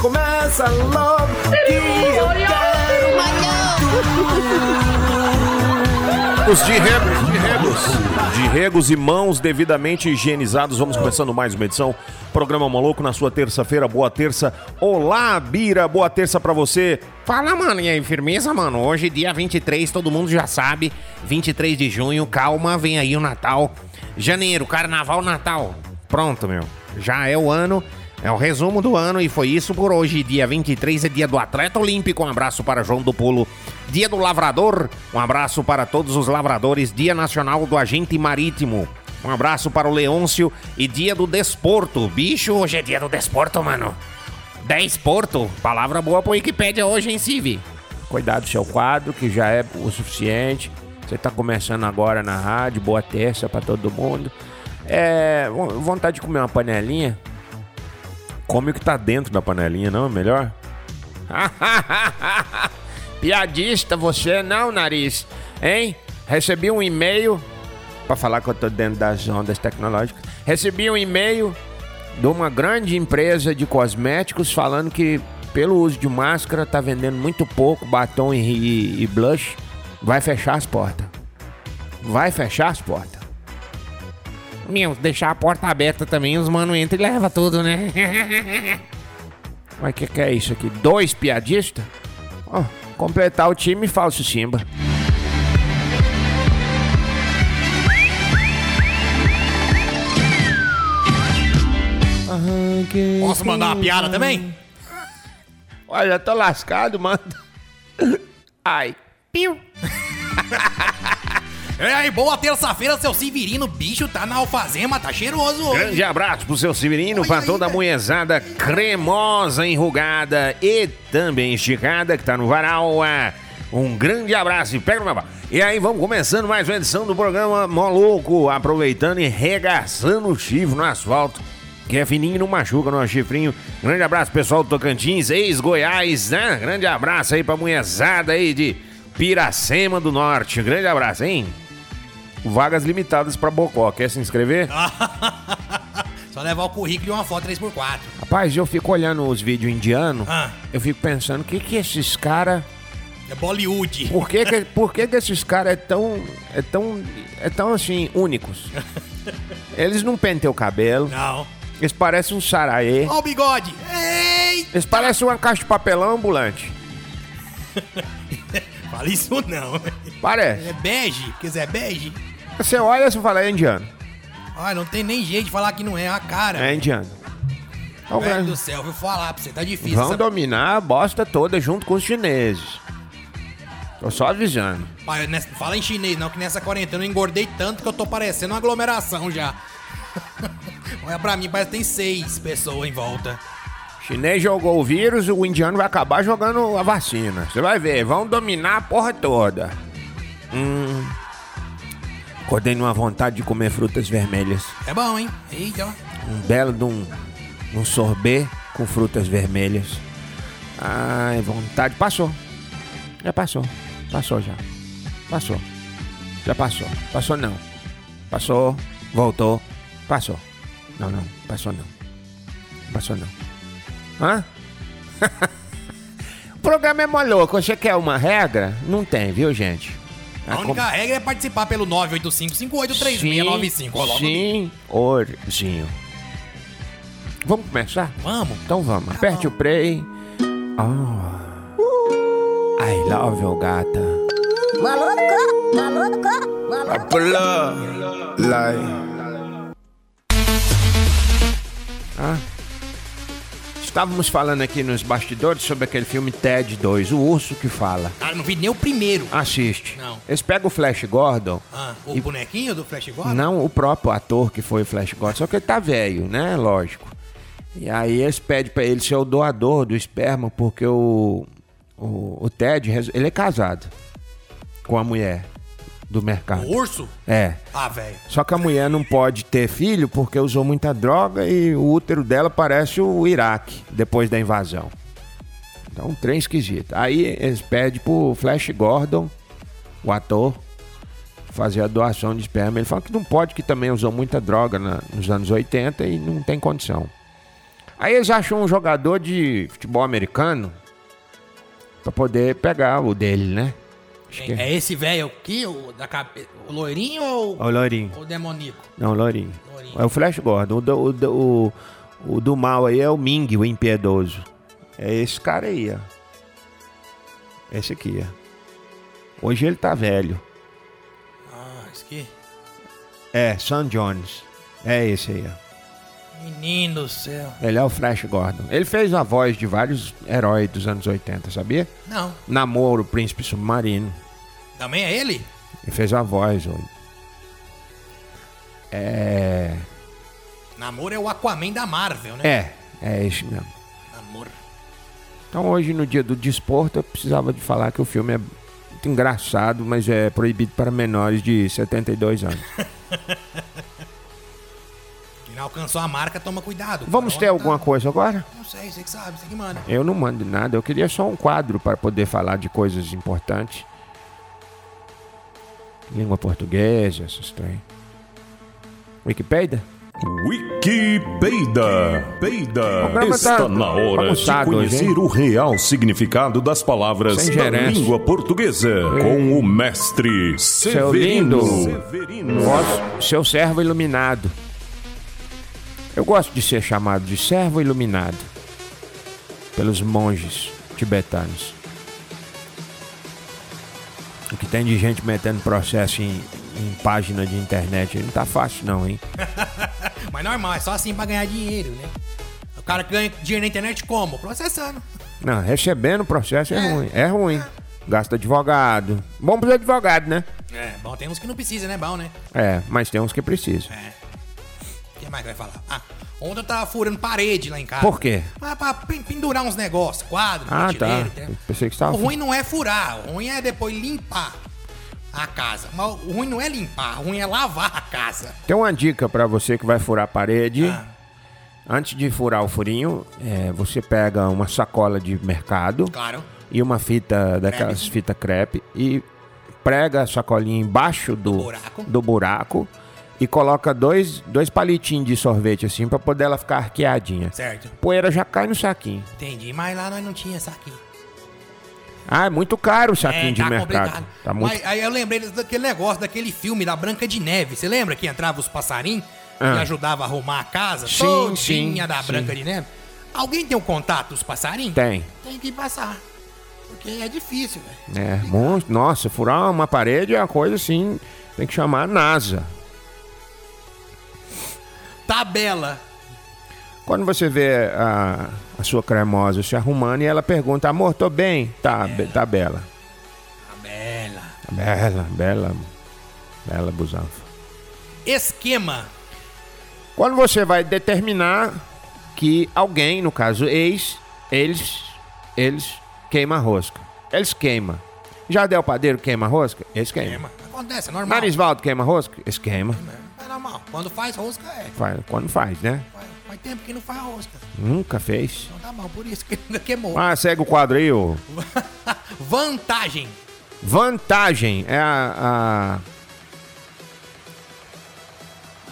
Começa logo que eu quero Os de regos, de regos. De regos e mãos devidamente higienizados. Vamos começando mais uma edição. Programa Maluco na sua terça-feira. Boa terça. Olá, Bira. Boa terça pra você. Fala, mano, e aí, firmeza, mano? Hoje, dia 23, todo mundo já sabe. 23 de junho, calma, vem aí o Natal. Janeiro, Carnaval, Natal. Pronto, meu. Já é o ano, é o resumo do ano e foi isso por hoje. Dia 23 é dia do atleta olímpico. Um abraço para João do Pulo. Dia do lavrador. Um abraço para todos os lavradores. Dia nacional do agente marítimo. Um abraço para o Leôncio e dia do desporto. Bicho, hoje é dia do desporto, mano. Desporto. Palavra boa pro Wikipédia hoje, hein, Civi? Cuidado do seu quadro, que já é o suficiente. Você tá começando agora na rádio, boa terça pra todo mundo. É. vo- Vontade de comer uma panelinha? Come o que tá dentro da panelinha, não é melhor? Piadista você não, nariz. Hein? Recebi um e-mail. Pra falar que eu tô dentro das ondas tecnológicas. Recebi um e-mail de uma grande empresa de cosméticos falando que pelo uso de máscara tá vendendo muito pouco batom e, e- e blush. Vai fechar as portas. Vai fechar as portas. Meu, deixar a porta aberta também, os mano entram e leva tudo, né? Mas o que, que é isso aqui? Dois piadistas? Ó, completar o time falso Simba. Posso mandar uma piada também? Olha, tô lascado, mano. Ai. Piu. E aí, boa terça-feira, seu Severino. Bicho tá na alfazema, tá cheiroso hoje. Grande abraço pro seu Severino, pra aí, toda a velho. munhezada cremosa, enrugada e também esticada que tá no varal. Ah, Um grande abraço e pega pau. E aí, vamos começando mais uma edição do programa Moluco, aproveitando e regaçando o chifre no asfalto. Que é fininho e não machuca no chifrinho. Grande abraço, pessoal do Tocantins, ex-Goiás, né? Grande abraço aí pra munhezada aí de Piracema do Norte. Grande abraço, hein? Vagas limitadas pra Bocó. Quer se inscrever? Só levar o currículo e uma foto 3x4. Rapaz, eu fico olhando os vídeos indianos, Ah. eu fico pensando, o que que esses caras... É Bollywood. Por que que, por que que esses caras é tão, é tão, é tão assim, únicos? Eles não penteam o cabelo, Não. eles parecem um saraê, Ó o bigode. Ei! eles parecem uma caixa de papelão ambulante. Fala isso não. Parece. É bege, porque Zé é bege. Você olha e você fala, é indiano. Ai, não tem nem jeito de falar que não é a cara. É indiano. O Velho do céu, vou falar pra você, tá difícil. Vão essa- dominar a bosta toda junto com os chineses. Tô só avisando. Pai, nessa- Fala em chinês, não, que nessa quarentena eu engordei tanto que eu tô parecendo uma aglomeração já. Olha pra mim, parece que tem seis pessoas em volta. Chinês jogou o vírus, o indiano vai acabar jogando a vacina. Você vai ver, vão dominar a porra toda. Hum. Acordei numa vontade de comer frutas vermelhas. É bom, hein? Eita. Um belo de um, um sorbet com frutas vermelhas. Ai, vontade. Passou. Já passou. Passou já. Passou. Já passou. Passou não. Passou. Voltou. Passou. Não, não. Passou não. Passou não. Hã? o programa é mó louco. Você quer uma regra? Não tem, viu, gente? A única regra é participar pelo 985-583695. Ó, logo Sim, orzinho. Vamos começar? Vamos. Então vamos. Aperte o play. Oh. I love you, gata. Maluco, maluco, maluco. Like. Estávamos falando aqui nos bastidores sobre aquele filme Ted 2, o urso que fala. Ah, não vi nem o primeiro. Assiste. Não. Eles pegam o Flash Gordon. Ah, o bonequinho do Flash Gordon? Não o próprio ator que foi o Flash Gordon, só que ele tá velho, né? Lógico. E aí eles pedem pra ele ser o doador do esperma, porque o, o, o Ted, ele é casado com a mulher do mercado. O urso? É. Ah, velho. Só que a mulher não pode ter filho porque usou muita droga e o útero dela parece o Iraque depois da invasão. Então, um trem esquisito. Aí eles pedem pro Flash Gordon, o ator, fazer a doação de esperma. Ele fala que não pode, que também usou muita droga na- nos anos 80 e não tem condição. Aí eles acham um jogador de futebol americano pra poder pegar o dele, né? Que É esse velho aqui, o, da cabe... o loirinho ou é o Lourinho. o demoníaco? Não, Lourinho. Lourinho. É o Flash Gordon. O do, o, do- o, o do mal aí é o Ming, o impiedoso. É esse cara aí, ó. Esse aqui, ó. Hoje ele tá velho. Ah, esse aqui. É, Sam Jones. É esse aí, ó. Menino do céu. Ele é o Flash Gordon. Ele fez a voz de vários heróis dos anos 80, sabia? Não. Namoro, Príncipe Submarino. Também é ele? Ele fez a voz, ó. É. Namor é o Aquaman da Marvel, né? É, é esse mesmo. Namor. Então hoje, no dia do desporto, eu precisava de falar que o filme é muito engraçado, mas é proibido para menores de 72 anos. Alcançou a marca, toma cuidado. Vamos ter Tá- alguma coisa agora? Não sei, você que sabe, você que manda. Eu não mando nada, eu queria só um quadro para poder falar de coisas importantes. Língua portuguesa, essas trem. Wikipedia? Wikipedia. Peida. programa Está tá na hora de hoje, conhecer hein? o real significado das palavras da língua portuguesa com o mestre Seu Severino. lindo. Severino. Vosso- seu servo iluminado. Eu gosto de ser chamado de servo iluminado pelos monges tibetanos. O que tem de gente metendo processo em, em página de internet não tá fácil não, hein? Mas normal, é só assim pra ganhar dinheiro, né? O cara ganha dinheiro na internet como? Processando. Não, recebendo processo é, ruim. É ruim. Gasta advogado. Bom pros advogados, né? É, bom, tem uns que não precisa, né? Bom, né? É, mas tem uns que precisam. É. Que mais que vai falar? Ah, ontem eu tava furando parede lá em casa. Por quê? Pra, pra pen- pendurar uns negócios, quadro, Ah, tá. Pensei que você tava- O ruim não é furar, o ruim é depois limpar a casa. Mas o ruim não é limpar, o ruim é lavar a casa. Tem uma dica pra você que vai furar a parede. Ah. Antes de furar o furinho, é, você pega uma sacola de mercado Claro. e uma fita daquelas Crepe. fita crepe e prega a sacolinha embaixo do, buraco. do buraco e coloca dois, dois palitinhos de sorvete assim pra poder ela ficar arqueadinha. Certo. Poeira já cai no saquinho. Entendi, mas lá nós não tinha saquinho. Ah, é muito caro o saquinho É, de tá mercado. complicado. Tá muito Mas aí eu lembrei daquele negócio, daquele filme da Branca de Neve. Você lembra que entrava os passarinhos Ah. e ajudava a arrumar a casa? Sim, todinha sim, da sim. Branca de Neve? Alguém tem o contato dos passarinhos? Tem. Tem que passar. Porque é difícil, velho. É, muito. Nossa, furar uma parede é uma coisa assim. Tem que chamar a NASA. Tabela. Quando você vê a, a sua cremosa se arrumando e ela pergunta, amor, tô bem? Tá, be- tá bela. Tabela. Bela, bela, bela busanfa. Esquema. Quando você vai determinar que alguém, no caso ex, eles, eles queima a rosca. Eles queimam. Jardel Padeiro queima a rosca? Eles queimam. Esquema. Acontece, é normal. Narisvaldo queima a rosca? Eles queimam. É normal. Quando faz rosca, é. Faz, quando faz, né? Faz, faz tempo que não faz rosca. Nunca fez. Então tá bom, por isso que ainda queimou. Ah, segue o quadro aí, ô. Vantagem. Vantagem é a.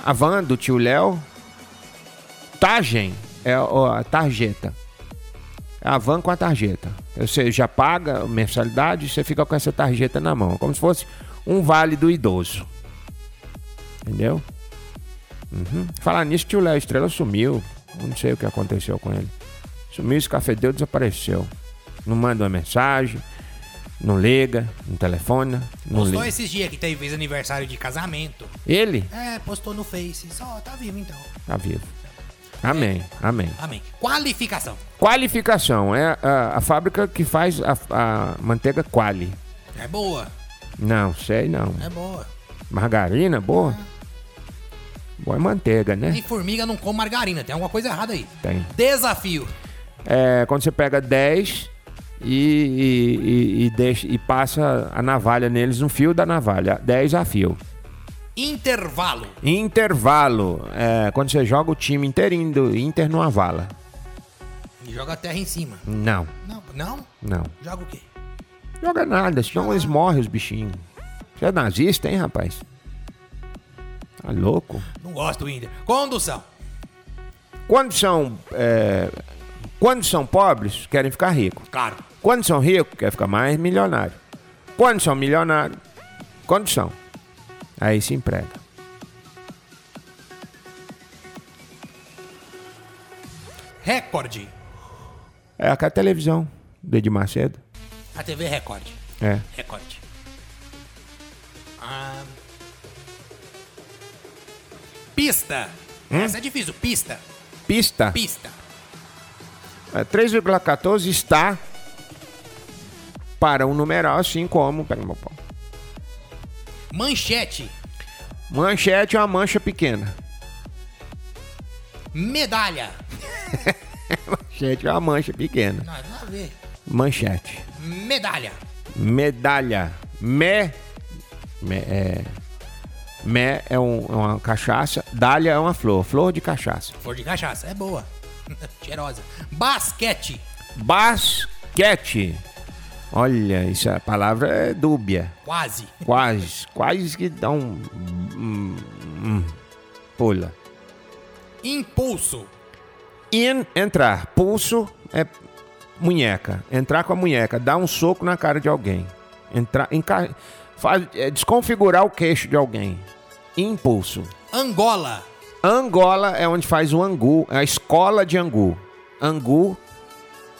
A, a van do tio Léo. Tagem é o- a tarjeta. É a van com a tarjeta. Você já paga a mensalidade e você fica com essa tarjeta na mão. Como se fosse um vale do idoso. Entendeu? Uhum. Falar nisso, tio Léo Estrela sumiu. Não sei o que aconteceu com ele. Sumiu, escafedeu, desapareceu. Não manda uma mensagem. Não liga, não telefona, não Postou liga. esses dias que teve aniversário de casamento. Ele É, postou no Face. Só tá vivo então. tá vivo. Amém, amém. Amém. Qualificação. Qualificação é a, a fábrica que faz a, a manteiga quali. É boa. Não, sei não. É boa. Margarina, boa? Põe manteiga, né? E formiga não come margarina, tem alguma coisa errada aí. Tem. Desafio. É, quando você pega 10 e, e, e- e deixa, e passa a navalha neles no fio da navalha. 10 a fio. Intervalo. Intervalo. É, quando você joga o time inteirinho do Inter numa vala. E joga a terra em cima. Não, Não, não? não. Joga o quê? Joga nada, senão eles morrem, os bichinhos. Você é nazista, hein, rapaz? Tá louco? Não gosto do Inter. Condução. Quando são, é, quando são pobres, querem ficar ricos. Claro. Quando são ricos, querem ficar mais milionário. Quando são milionários, quando são? Aí se emprega. Recorde. É aquela televisão do Edir Macedo. A TV Record. É. Recorde. Ah. Pista. Essa é difícil. Pista. Pista. Pista. É, 3,14 está para um numeral assim como. Pega meu pau. Manchete. Manchete é uma mancha pequena. Medalha. Manchete é uma mancha pequena. Não, a ver. Manchete. Medalha. Medalha. Me. Me é. Me é, um- é uma cachaça. Dália é uma flor. Flor de cachaça. Flor de cachaça. É boa. Cheirosa. Basquete. Basquete. Olha, isso a palavra é dúbia. Quase. Quase. Quase que dá um. um- um- pula. Impulso. In, entrar. Pulso é munheca. Entrar com a munheca. Dar um soco na cara de alguém. Entrar. Enca, faz, é, desconfigurar o queixo de alguém. Impulso. Angola. Angola é onde faz o angu. É a escola de angu. Angu,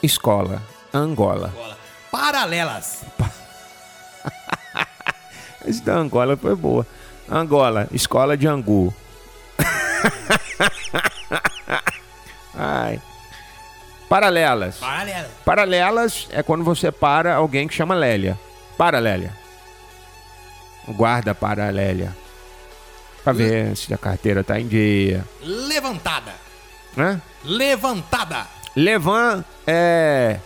escola. Angola. Angola. Paralelas. Esse da Angola foi boa. Angola, escola de angu. Ai. Paralelas. Paralelas. Paralelas é quando você para alguém que chama Lélia. Para, Lélia. Guarda para, Lélia. Pra ver se a carteira tá em dia. Levantada. Né? Levantada. Levan é.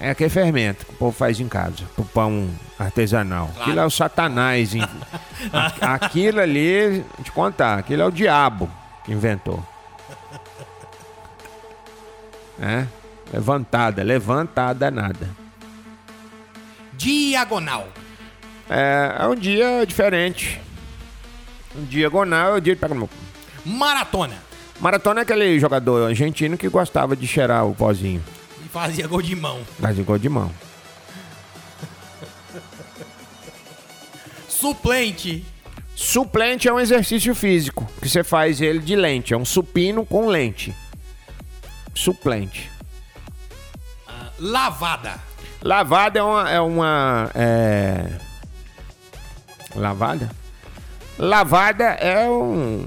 É aquele fermento que o povo faz em casa, pro pão artesanal. Aquilo é o satanás. A- Aquilo ali, vou te contar, aquilo é o diabo que inventou. É? Levantada, levantada nada. Diagonal. É, é um dia diferente. Diagonal é o dia de pegar no meu. Maratona. Maratona é aquele jogador argentino que gostava de cheirar o pozinho. E fazia gol de mão. De gol de mão. Suplente. Suplente é um exercício físico, que você faz ele de lente. É um supino com lente. Suplente. Lavada. Lavada é uma. É uma é... Lavada? Lavada é um.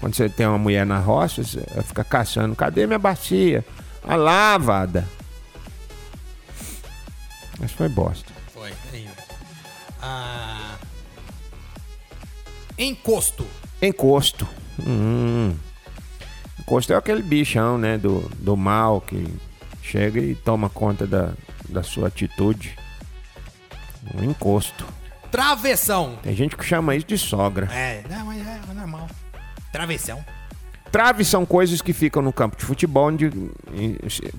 Quando você tem uma mulher na roça, você fica caçando. Cadê minha bacia? A lavada. Mas foi bosta. Foi. Aí, ó. Ah, encosto. Encosto. Hum. Encosto é aquele bichão, né? Do, do mal que chega e toma conta da, da sua atitude. Um encosto. Travessão. Tem gente que chama isso de sogra. É, não, mas é, é normal. Travessão. Traves são coisas que ficam no campo de futebol onde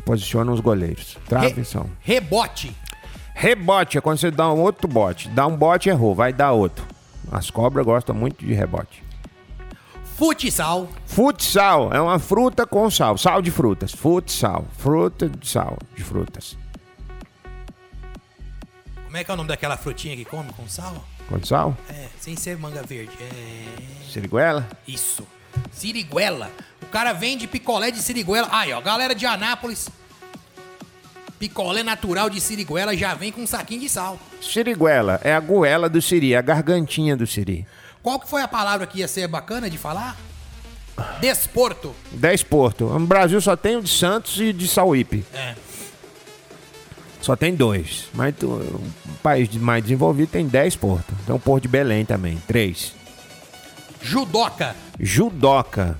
posicionam os goleiros. Traves Re- são. Rebote. Rebote é quando você dá um outro bote. Dá um bote, errou, vai dar outro. As cobras gostam muito de rebote. Futsal. Futsal é uma fruta com sal. Sal de frutas. Futsal. Fruta de sal de frutas. Como é que é o nome daquela frutinha que come com sal? Com sal? É, sem ser manga verde. É. Siriguela? Isso. Siriguela. O cara vende picolé de siriguela. Aí, ó, galera de Anápolis. Picolé natural de siriguela já vem com um saquinho de sal. Siriguela é a goela do siri, a gargantinha do siri. Qual que foi a palavra que ia ser bacana de falar? Desporto. 10 porto. No Brasil só tem o de Santos e de Sauípe. É. Só tem dois. Mas tu- um país mais desenvolvido tem 10 portos. Tem o Porto de Belém também, 3. Judoca. Judoca.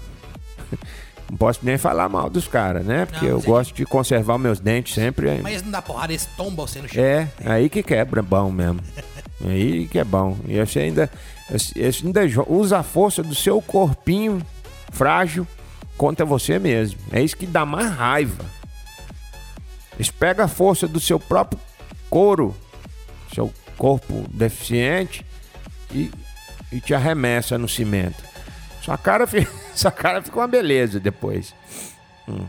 Não posso nem falar mal dos caras, né? Porque Não, eu sim. gosto de conservar meus dentes sempre. Mas eles não dá porrada, eles tombam você no chão. É, aí que quebra bom mesmo. Aí que é bom. E você ainda, você ainda usa a força do seu corpinho frágil contra você mesmo. É isso que dá mais raiva. Eles pegam a força do seu próprio couro, seu corpo deficiente, e, e te arremessa no cimento. Sua cara, fica, sua cara fica uma beleza depois. Hum.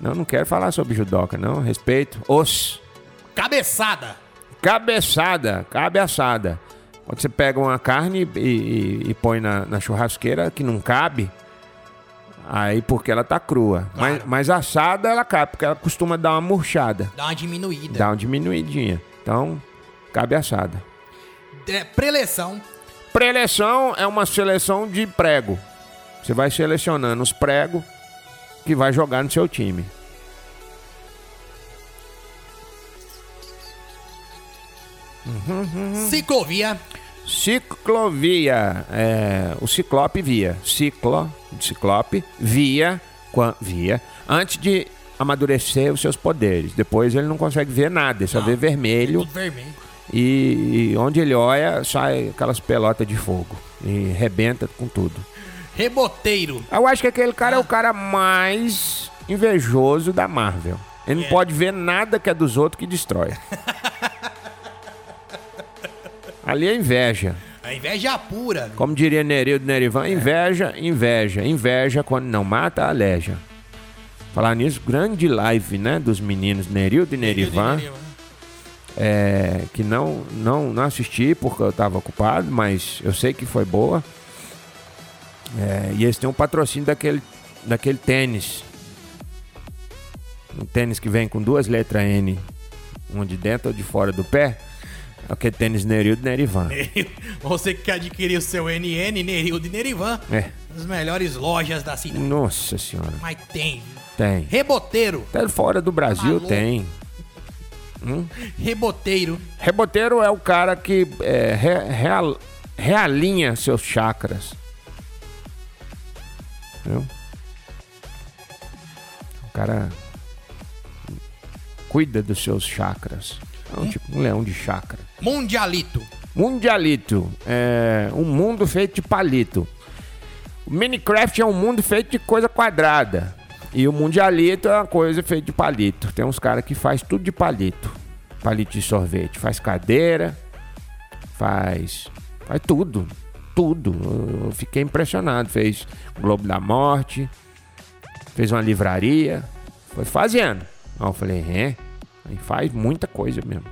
Não, não quero falar sobre judoca, não. Respeito. Os. Cabeçada. Cabeçada, cabeçada. Quando você pega uma carne e, e- e põe na, na churrasqueira que não cabe, aí porque ela tá crua. Claro. Mas, mas assada ela cabe, porque ela costuma dar uma murchada, Dá uma diminuída. dá uma diminuidinha. Então, cabe assada. É, preleção. Preleção é uma seleção de prego. Você vai selecionando os pregos que vai jogar no seu time. Ciclovia. Ciclovia, é, o ciclope via, ciclo, ciclope, via, via, antes de amadurecer os seus poderes. Depois ele não consegue ver nada, ele só vê vermelho Tudo vermelho. e, e onde ele olha sai aquelas pelotas de fogo e rebenta com tudo. Reboteiro. Eu acho que aquele cara é o cara mais invejoso da Marvel. Ele não pode ver nada que é dos outros que destrói. Ali é inveja. A inveja pura. Como diria Nerildo Nerivan, inveja, inveja, inveja quando não mata, aleja. Falar nisso, grande live, né, dos meninos Nerildo e Nerivan, é, que não, não, não assisti porque eu estava ocupado, mas eu sei que foi boa. É, e eles têm um patrocínio daquele, daquele tênis. Um tênis que vem com duas letras N, uma de dentro ou de fora do pé. É aquele tênis Nerildo e Nerivan. Você que quer adquirir o seu NN, Nerildo e Nerivan, É. nas melhores lojas da cidade. Nossa senhora, Mas tem. tem. Reboteiro. Até fora do Brasil Maluco. tem. Reboteiro. Reboteiro é o cara que é, re- real- realinha seus chakras. Viu? O cara cuida dos seus chakras. É um, tipo um leão de chakra. Mundialito. Mundialito é um mundo feito de palito. O Minecraft é um mundo feito de coisa quadrada. E o Mundialito é uma coisa feita de palito. Tem uns caras que faz tudo de palito. Palito de sorvete. Faz cadeira, faz. Faz tudo. Tudo. Eu- Eu fiquei impressionado. Fez Globo da Morte, fez uma livraria. Foi fazendo. Aí eu falei, é? Aí faz muita coisa mesmo.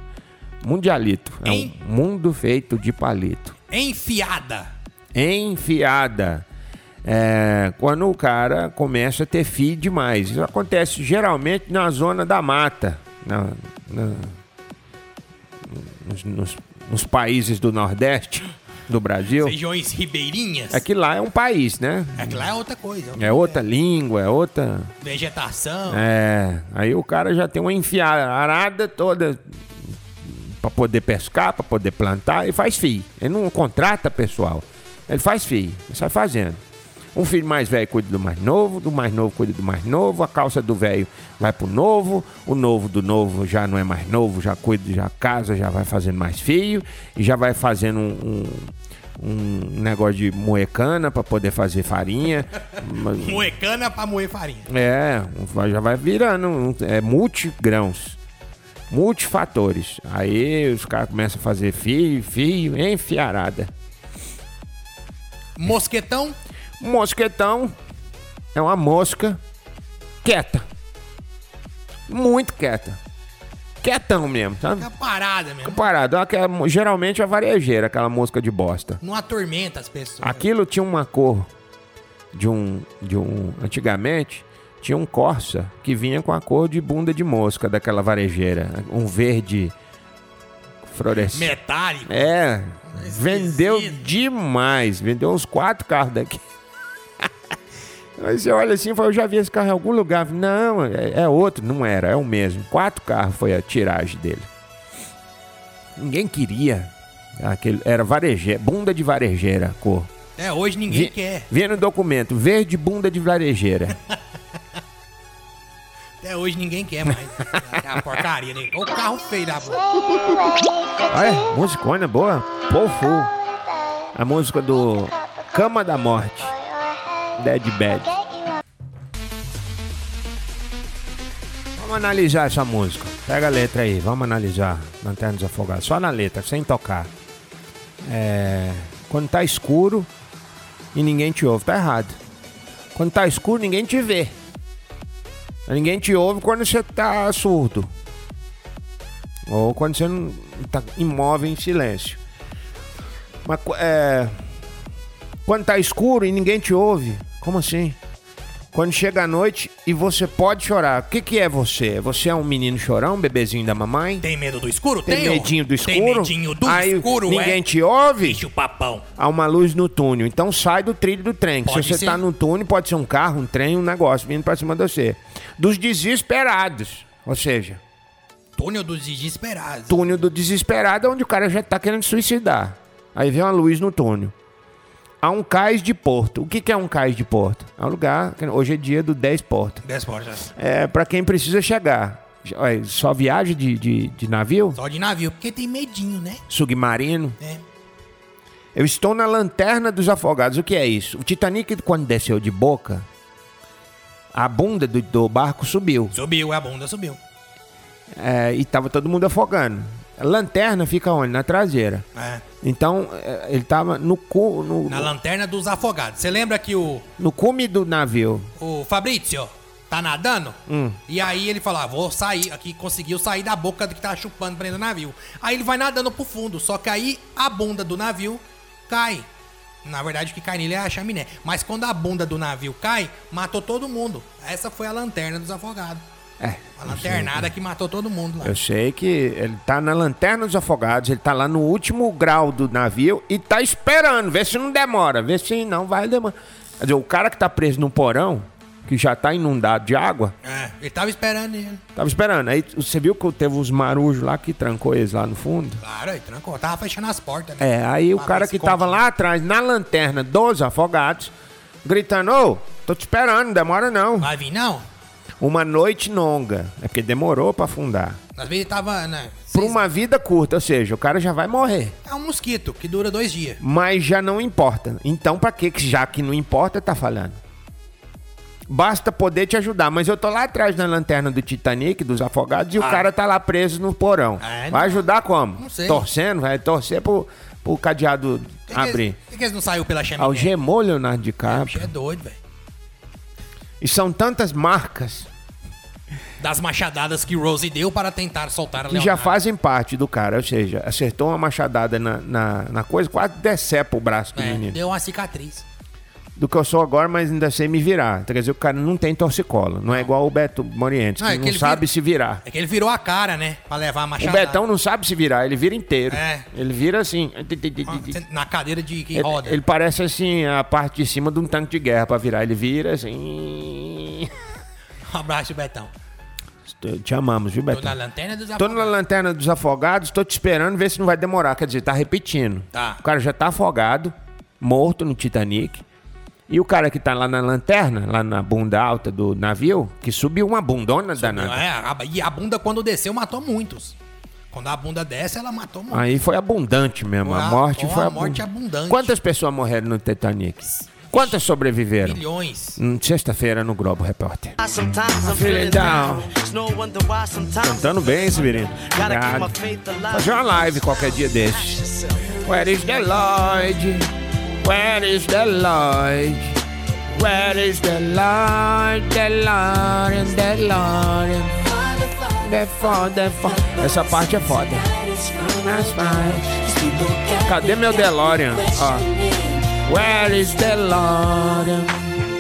Mundialito. É um mundo feito de palito. Enfiada. Enfiada. É, quando o cara começa a ter fio demais. Isso acontece geralmente na zona da mata. na- na- nos, nos- nos países do Nordeste do Brasil. Regiões ribeirinhas. É que lá é um país, né? É que lá é outra coisa. É outra língua, é outra. Vegetação. É, aí o cara já tem uma enfiarada toda pra poder pescar, pra poder plantar e faz fio. Ele não contrata pessoal, ele faz fio, ele sai fazendo. Um filho mais velho cuida do mais novo, do mais novo cuida do mais novo, a calça do velho vai pro novo, o novo do novo já não é mais novo, já cuida, já casa, já vai fazendo mais fio e já vai fazendo um, um, um negócio de moer cana pra poder fazer farinha. Mas- Moecana pra moer farinha. é, já vai virando. É multigrãos. Multifatores. Aí os caras começam a fazer fio, fio, enfiarada. Mosquetão. Mosquetão é uma mosca quieta. Muito quieta. Quietão mesmo, sabe? Fica parada mesmo. Parado. Aquela- Geralmente é varejeira, aquela mosca de bosta. Não atormenta as pessoas. Aquilo tinha uma cor de um, de um. Antigamente tinha um Corsa que vinha com a cor de bunda de mosca daquela varejeira, um verde fluorescente. Metálico. É, vendeu Esquisito. demais, vendeu uns quatro carros daqui. Aí você olha assim e fala, eu já vi esse carro em algum lugar. Não, é, é outro, não era, é o mesmo. Quatro carros foi a tiragem dele. Ninguém queria. Aquele, era varejeira, bunda de varejeira a cor. Até hoje ninguém Vi- quer. Vê no documento, verde bunda de varejeira. Até hoje ninguém quer mais. Aquela porcaria, né? Olha o carro feio da boca. Olha, musicona boa. Full. A música do Cama da Morte. Dead Bad. Vamos analisar essa música. Pega a letra aí, vamos analisar. Lanterna dos Afogados. Só na letra, sem tocar. É, Quando tá escuro e ninguém te ouve, tá errado. Quando tá escuro, ninguém te vê. Ninguém te ouve quando você tá surdo. Ou quando você não tá imóvel em silêncio. Mas é, quando tá escuro e ninguém te ouve, como assim? Quando chega a noite e você pode chorar, o que, que é você? Você é um menino chorão, um bebezinho da mamãe? Tem medo do escuro? Tem Tenho. medinho do escuro? Tem medinho do Aí escuro, ninguém é? te ouve? Bicho papão. Há uma luz no túnel, então sai do trilho do trem. que Pode Se você ser. tá no túnel, pode ser um carro, um trem, um negócio vindo pra cima de você. Dos desesperados, ou seja, Túnel dos desesperados. túnel do desesperado é onde o cara já tá querendo suicidar. Aí vem uma luz no túnel. Há um cais de porto. O que, que é um cais de porto? É um lugar. Hoje é dia do 10 porto. Dez portas. É para quem precisa chegar. Só viagem de, de, de navio? Só de navio, porque tem medinho, né? Submarino? É. Eu estou na lanterna dos afogados. O que é isso? O Titanic, quando desceu de boca, a bunda do, do barco subiu. Subiu, a bunda subiu. É, e tava todo mundo afogando. Lanterna fica onde? Na traseira. É. Então, é, ele tava no, cu, no, Na lanterna dos afogados. Você lembra que o, no cume do navio. o Fabrício tá nadando? Hum. E aí ele fala, ah, vou sair aqui, conseguiu sair da boca do que tá chupando prendendo o navio. Aí ele vai nadando pro fundo, só que aí a bunda do navio cai. Na verdade, o que cai nele é a chaminé. Mas quando a bunda do navio cai, matou todo mundo. Essa foi a lanterna dos afogados. É, A lanternada que matou todo mundo lá. eu sei que ele tá na lanterna dos afogados, ele tá lá no último grau do navio e tá esperando, vê se não demora, vê se não vai demorar. Quer dizer, o cara que tá preso no porão, que já tá inundado de água, É, ele tava esperando ele. tava esperando. Aí você viu que teve os marujos lá que trancou eles lá no fundo? Claro, ele trancou. Tava fechando as portas. né? É, aí o cara que tava lá atrás, na lanterna dos afogados, gritando, ô, tô te esperando, não demora não. Vai vir, não? Uma noite longa. É porque demorou pra afundar. Às vezes ele tava, né? Por seis- uma vida curta, ou seja, o cara já vai morrer. É um mosquito que dura dois dias. Mas já não importa. Então, pra que, já que não importa, tá falando? Basta poder te ajudar. Mas eu tô lá atrás na lanterna do Titanic, dos afogados, e o cara tá lá preso no porão. Ah, não. vai ajudar como? Não sei. Torcendo? Vai torcer pro, pro cadeado que abrir. Por que, que eles não saiu pela chaminé? Algemou Leonardo O DiCaprio. bicho é doido, velho. E são tantas marcas Das machadadas que Rose deu para tentar soltar a que já Leonardo. fazem parte do cara. Ou seja, acertou uma machadada na, na, na coisa, quase decepa o braço do É, menino. deu uma cicatriz. Do que eu sou agora, mas ainda sei me virar. Quer dizer, o cara não tem torcicolo. Não é igual o Beto Morientes, Não, que é que não ele sabe vira- se virar. É que ele virou a cara, né? Pra levar a O machadada. Betão não sabe se virar, ele vira inteiro. É. Ele vira assim. Na cadeira de que Ele, roda. ele parece assim, a parte de cima de um tanque de guerra pra virar. Ele vira assim. Um abraço, Betão. Te amamos, viu, Tô Betão? na lanterna dos Tô na afogados. lanterna dos afogados, tô te esperando ver se não vai demorar. Quer dizer, tá repetindo. Tá. O cara já tá afogado, morto no Titanic. E o cara que tá lá na lanterna, lá na bunda alta do navio, que subiu uma bundona danada. É, a- e a bunda quando desceu matou muitos. Quando a bunda desce, ela matou muitos. Aí foi abundante mesmo. Foi A a- morte foi abu- morte abundante. Quantas pessoas morreram no Titanic? Quantas sobreviveram? Milhões. Hum, Sexta-feira no Globo Repórter. Sometimes Cantando bem, Severino. Obrigado. Fazer uma live qualquer dia desses. Where is the Lord? Where is the Lord? Where is the Lord? The Lord the Lord. The foda, the foda. Essa parte é foda. Cadê meu DeLorean? Ó. Where is the Lord?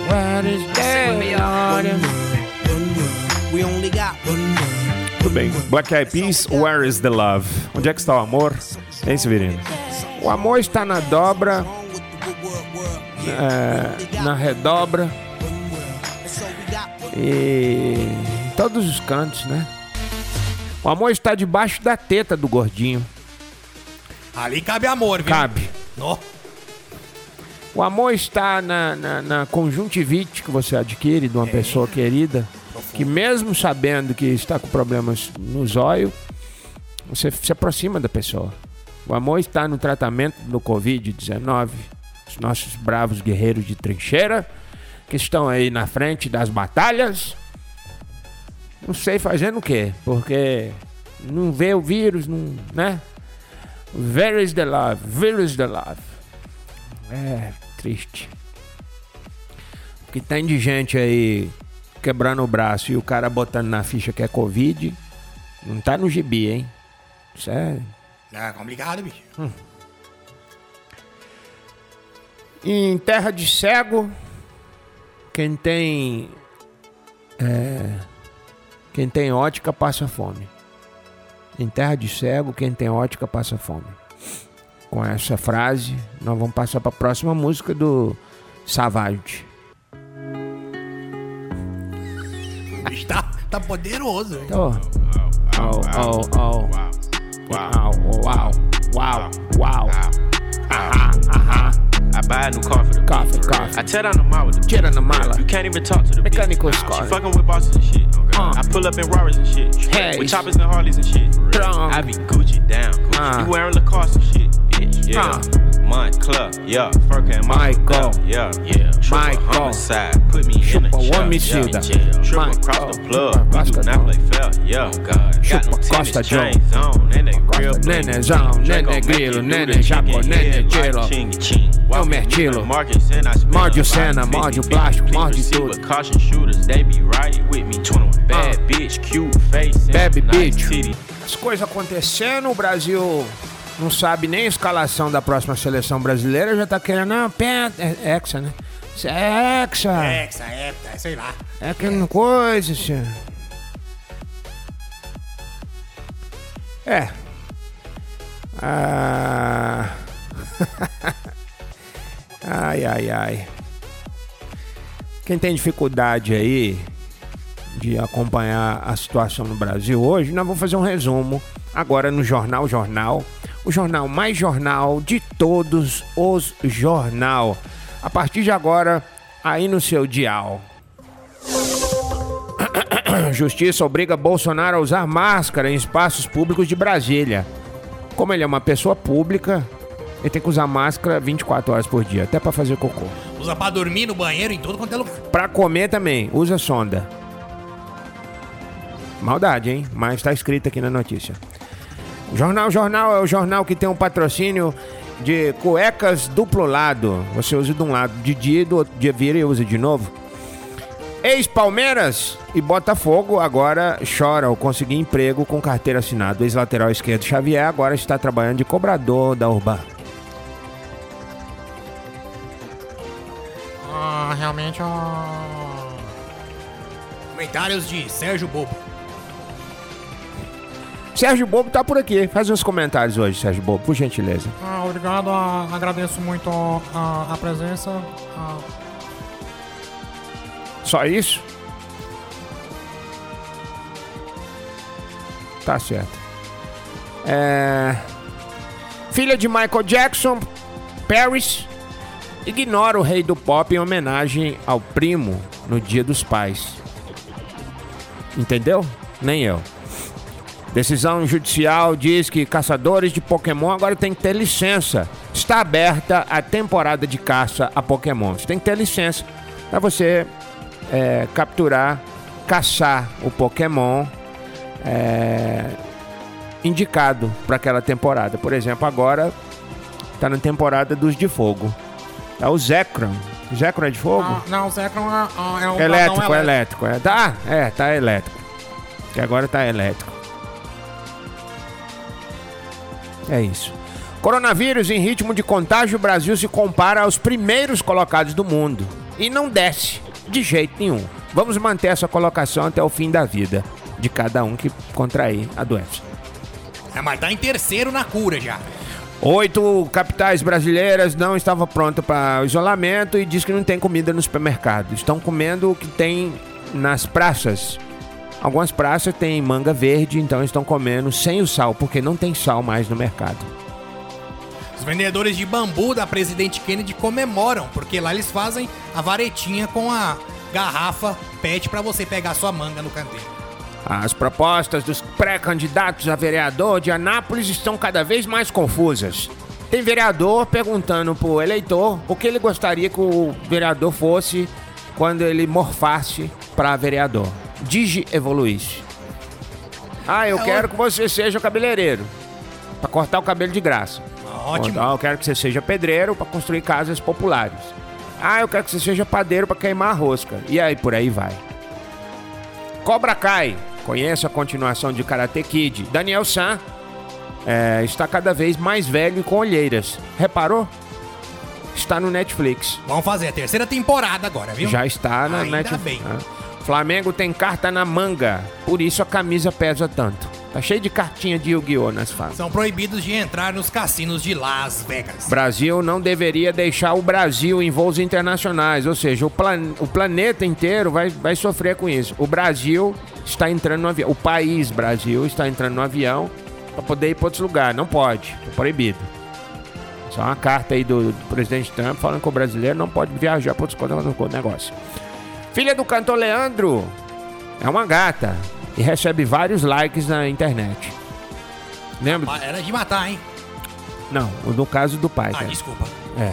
Where is the Lord? We only got one Tudo bem. Black Eyed Peas, Where is the Love? Onde é que está o amor? Hein, Severino? O amor está na dobra, é, na redobra e em todos os cantos, né? O amor está debaixo da teta do gordinho. Ali cabe amor, viu? Cabe. Nó. O amor está na, na, na conjuntivite que você adquire de uma pessoa querida, que mesmo sabendo que está com problemas no zóio, você se aproxima da pessoa. O amor está no tratamento do Covid-19. Os nossos bravos guerreiros de trincheira, que estão aí na frente das batalhas, não sei fazendo o quê, porque não vê o vírus, não, né? Where is the love? Where is the love? É triste. O que tem de gente aí quebrando o braço e o cara botando na ficha que é Covid, não tá no gibi, hein? Isso é. É complicado, bicho. Em terra de cego, quem tem. é, quem tem ótica passa fome. Em terra de cego, quem tem ótica passa fome. Com essa frase, nós vamos passar para a próxima música do Savage. Bicho tá, poderoso. Oh. Oh, oh, oh. Uau, uau, uau, uau. Ahá, ahá. I buy a new car for the Coffee, bitch. coffee. I tear down the mall with the Tira na mala. You can't even talk to the Mechanical scar. She fucking with bosses and shit. Uh. I pull up in Rarers and shit. Hey. With choppers and Harleys and shit. I be Gucci down. Gucci. Uh. You wearing Lacoste and shit, bitch. Yeah. Uh. Montclair, yeah. Furka and Michael. Yeah, yeah. Triple homicide. Put me in a jail. Yeah. Triple across the plug. We do not play fair. Yeah. Oh. Got tennis chains on. And they real nenezão, Draco nene grilo, nene chicken nene gelo. É o spin Morde o Senna, morde o 50, plástico, 50, morde tudo. Caution shooters, they be right with me. 21 bad bitch, cute face, nice bitch. As coisas acontecendo, o Brasil não sabe nem a escalação da próxima seleção brasileira, já tá querendo, não, pé, é Hexa, né? É Hexa. É, essa época, sei lá. É aquela coisa, senhor. É. Ah. ai, ai, ai. Quem tem dificuldade aí de acompanhar a situação no Brasil hoje, nós vamos fazer um resumo agora no Jornal Jornal. O jornal mais jornal de todos os jornal. A partir de agora, aí no seu dial. Justiça obriga Bolsonaro a usar máscara em espaços públicos de Brasília. Como ele é uma pessoa pública, ele tem que usar máscara 24 horas por dia, até pra fazer cocô. Usa pra dormir no banheiro, em todo quanto é lugar. Pra comer também, usa sonda. Maldade, hein? Mas tá escrito aqui na notícia. Jornal Jornal é o jornal que tem um patrocínio de cuecas duplo lado. Você usa de um lado de dia e do outro dia vira e usa de novo. Ex-Palmeiras e Botafogo agora choram ao conseguir emprego com carteira assinada. O ex-lateral esquerdo Xavier agora está trabalhando de cobrador da Urban. Ah, realmente, ah... Comentários de Sérgio Bobo. Sérgio Bobo tá por aqui. Faz uns comentários hoje, Sérgio Bobo, por gentileza. Ah, obrigado, ah, agradeço muito a, a presença. ah, Só isso? Tá certo. É... Filha de Michael Jackson, Paris, ignora o rei do pop em homenagem ao primo no Dia dos Pais. Entendeu? Nem eu. Decisão judicial diz que caçadores de Pokémon agora têm que ter licença. Está aberta a temporada de caça a Pokémon. Você tem que ter licença para você é, capturar, caçar o Pokémon é, indicado para aquela temporada. Por exemplo, agora está na temporada dos de fogo. É o Zekrom. Zekrom é de fogo? ah, não, o Zekron ah, ah, é um elétrico, dragão elétrico. É, tá, é, tá elétrico. Que agora tá elétrico. É isso. Coronavírus em ritmo de contágio, o Brasil se compara aos primeiros colocados do mundo. E não desce, de jeito nenhum. Vamos manter essa colocação até o fim da vida de cada um que contrair a doença. É, mas tá em terceiro na cura já. Oito capitais brasileiras não estavam prontas para o isolamento e diz que não tem comida no supermercado. Estão comendo o que tem nas praças. Algumas praças têm manga verde, então estão comendo sem o sal, porque não tem sal mais no mercado. Os vendedores de bambu da Presidente Kennedy comemoram, porque lá eles fazem a varetinha com a garrafa PET pra você pegar sua manga no canteiro. As propostas dos pré-candidatos a vereador de Anápolis estão cada vez mais confusas. Tem vereador perguntando pro eleitor o que ele gostaria que o vereador fosse quando ele morfasse para vereador. Digi evoluísse. Ah, eu É, quero que você seja cabeleireiro. Pra cortar o cabelo de graça. Ótimo. Ah, eu quero que você seja pedreiro pra construir casas populares. Ah, eu quero que você seja padeiro pra queimar a rosca. E aí por aí vai. Cobra Kai. Conheça a continuação de Karate Kid. Daniel San é, está cada vez mais velho e com olheiras. Reparou? Está no Netflix. Vamos fazer a terceira temporada agora, viu? Já está na Ainda Netflix. bem. Ah. Flamengo tem carta na manga, por isso a camisa pesa tanto. Tá cheio de cartinha de Yu-Gi-Oh! nas fases. São proibidos de entrar nos cassinos de Las Vegas. Brasil não deveria deixar o Brasil em voos internacionais, ou seja, o, plan- o planeta inteiro vai, vai sofrer com isso. O Brasil está entrando no avião, o país Brasil está entrando no avião para poder ir para outros lugares. Não pode, é proibido. Só uma carta aí do, do presidente Trump falando que o brasileiro não pode viajar para outros negócios. Filha do cantor Leandro é uma gata e recebe vários likes na internet. Lembra? Ah, Era de matar, hein? Não, no caso do pai. Ah, cara. desculpa. É.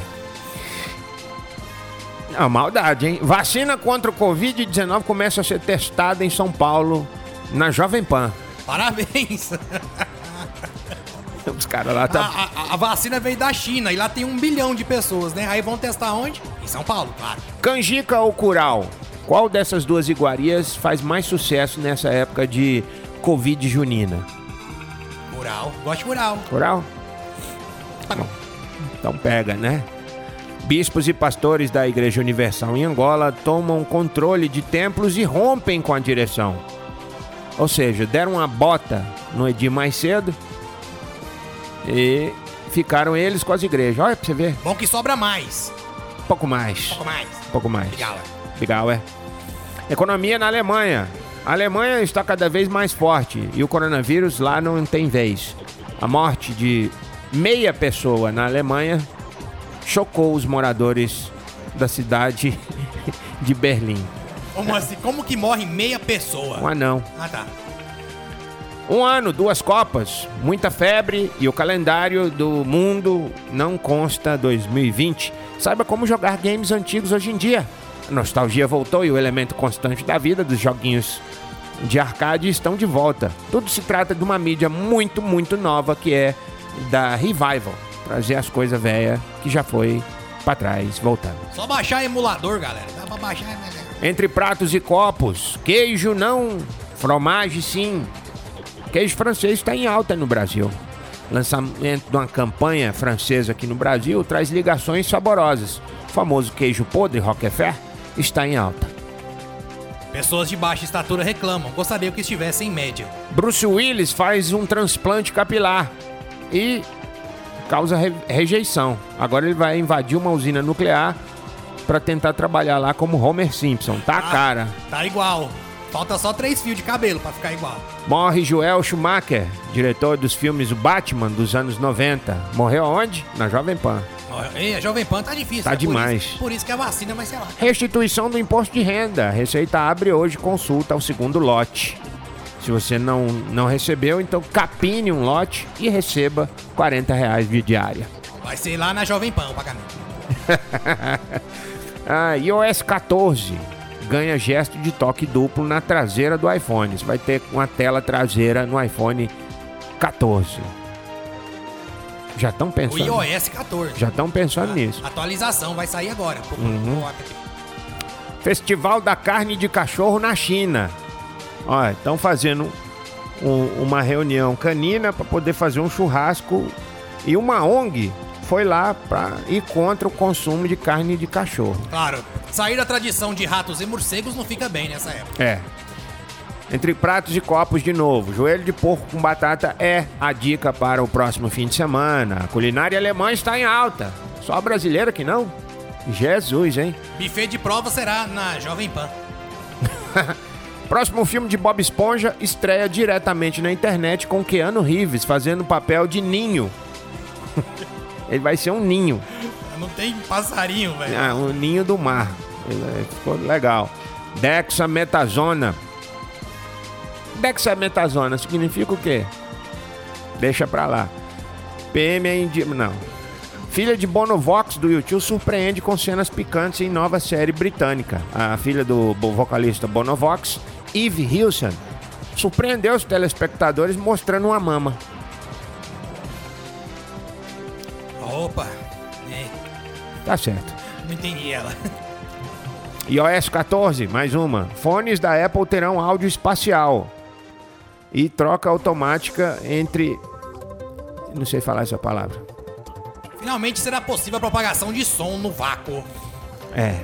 Não, maldade, hein? Vacina contra o Covid-19 começa a ser testada em São Paulo, na Jovem Pan. Parabéns. Os caras lá A, tá. a- a vacina veio da China e lá tem um bilhão de pessoas, né? Aí vão testar onde? Em São Paulo, claro. Canjica ou curau? Qual dessas duas iguarias faz mais sucesso nessa época de Covid junina? Rural. Gosto de rural. Curau? Tá bom. Então pega, né? Bispos e pastores da Igreja Universal em Angola tomam controle de templos e rompem com a direção. Ou seja, deram uma bota no Edir mais cedo e ficaram eles com as igrejas. Olha pra você ver, Bom que sobra mais. um pouco mais. Um pouco mais. Um pouco mais. Legal, Legal, é. Economia na Alemanha. A Alemanha está cada vez mais forte e o coronavírus lá não tem vez. A morte de meia pessoa na Alemanha chocou os moradores da cidade de Berlim. Como assim? Como que morre meia pessoa? Um anão. Ah, tá. Um ano, duas Copas, muita febre e o calendário do mundo não consta 2020. Saiba como jogar games antigos hoje em dia. A nostalgia voltou e o elemento constante da vida dos joguinhos de arcade estão de volta. Tudo se trata de uma mídia muito, muito nova que é da Revival. Trazer as coisas velhas que já foi pra trás, voltando. Só baixar emulador, galera. Dá pra baixar. né? Entre pratos e copos, queijo não, fromage sim. Queijo francês está em alta no Brasil. Lançamento de uma campanha francesa aqui no Brasil traz ligações saborosas. O famoso queijo podre Roquefort está em alta. Pessoas de baixa estatura reclamam. Gostaria que estivesse em média. Bruce Willis faz um transplante capilar e causa re- rejeição. Agora ele vai invadir uma usina nuclear para tentar trabalhar lá como Homer Simpson. Tá a cara. Tá igual. Falta só três fios de cabelo pra ficar igual. Morre Joel Schumacher, diretor dos filmes O Batman dos anos 90. Morreu aonde? Na Jovem Pan. Ei, a Jovem Pan tá difícil. Tá é por demais. isso- Por isso que a vacina vai ser lá. Restituição do imposto de renda. Receita abre hoje consulta ao segundo lote. Se você não, não recebeu, então capine um lote e receba 40 reais de diária. Vai ser lá na Jovem Pan o pagamento. Ah, iOS 14 ganha gesto de toque duplo na traseira do iPhone. Você vai ter uma tela traseira no iPhone 14. Já estão O pensando. iOS 14. Já estão pensando nisso. Atualização vai sair agora. Pro, Uhum. pro. Festival da Carne de Cachorro na China. Olha, estão fazendo um- uma reunião canina para poder fazer um churrasco e uma ONG foi lá para ir contra o consumo de carne de cachorro. Claro, sair da tradição de ratos e morcegos não fica bem nessa época. É. Entre pratos e copos de novo, joelho de porco com batata é a dica para o próximo fim de semana. A culinária alemã está em alta. Só brasileira que não? Jesus, hein? Buffet de prova será na Jovem Pan. Próximo filme de Bob Esponja estreia diretamente na internet com Keanu Reeves fazendo o papel de Ninho. Ele vai ser um ninho. Não tem passarinho, velho. Ah, um ninho do mar. Ele, é, ficou legal. Dexametasona. Dexametasona significa o quê? Deixa pra lá. PM é indi... Não. Filha de Bonovox do YouTube surpreende com cenas picantes em nova série britânica. A filha do vocalista Bonovox, Eve Hilson, surpreendeu os telespectadores mostrando uma mama. Opa. É, Tá certo. não entendi ela. iOS 14, mais uma. Fones da Apple terão áudio espacial e troca automática entre. Não sei falar essa palavra. Finalmente será possível a propagação de som no vácuo. É.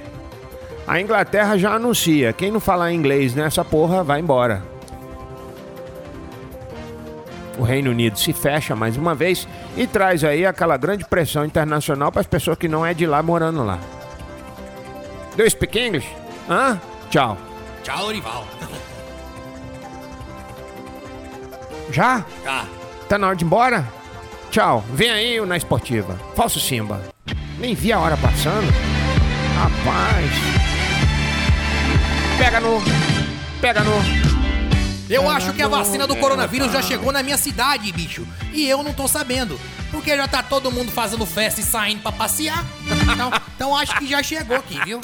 A Inglaterra já anuncia. Quem não falar inglês nessa porra vai embora. O Reino Unido se fecha mais uma vez e traz aí aquela grande pressão internacional para as pessoas que não é de lá morando lá. Do you speak English? Hã? Tchau. Tchau, Lorival. Já? Ah, Tá na hora de ir embora? Tchau. Vem aí o na esportiva. Falso Simba. Nem vi a hora passando. Rapaz. Pega no. Pega no. eu acho que a vacina do coronavírus já chegou na minha cidade, bicho. E eu não tô sabendo. Porque já tá todo mundo fazendo festa e saindo pra passear. Então, então acho que já chegou aqui, viu?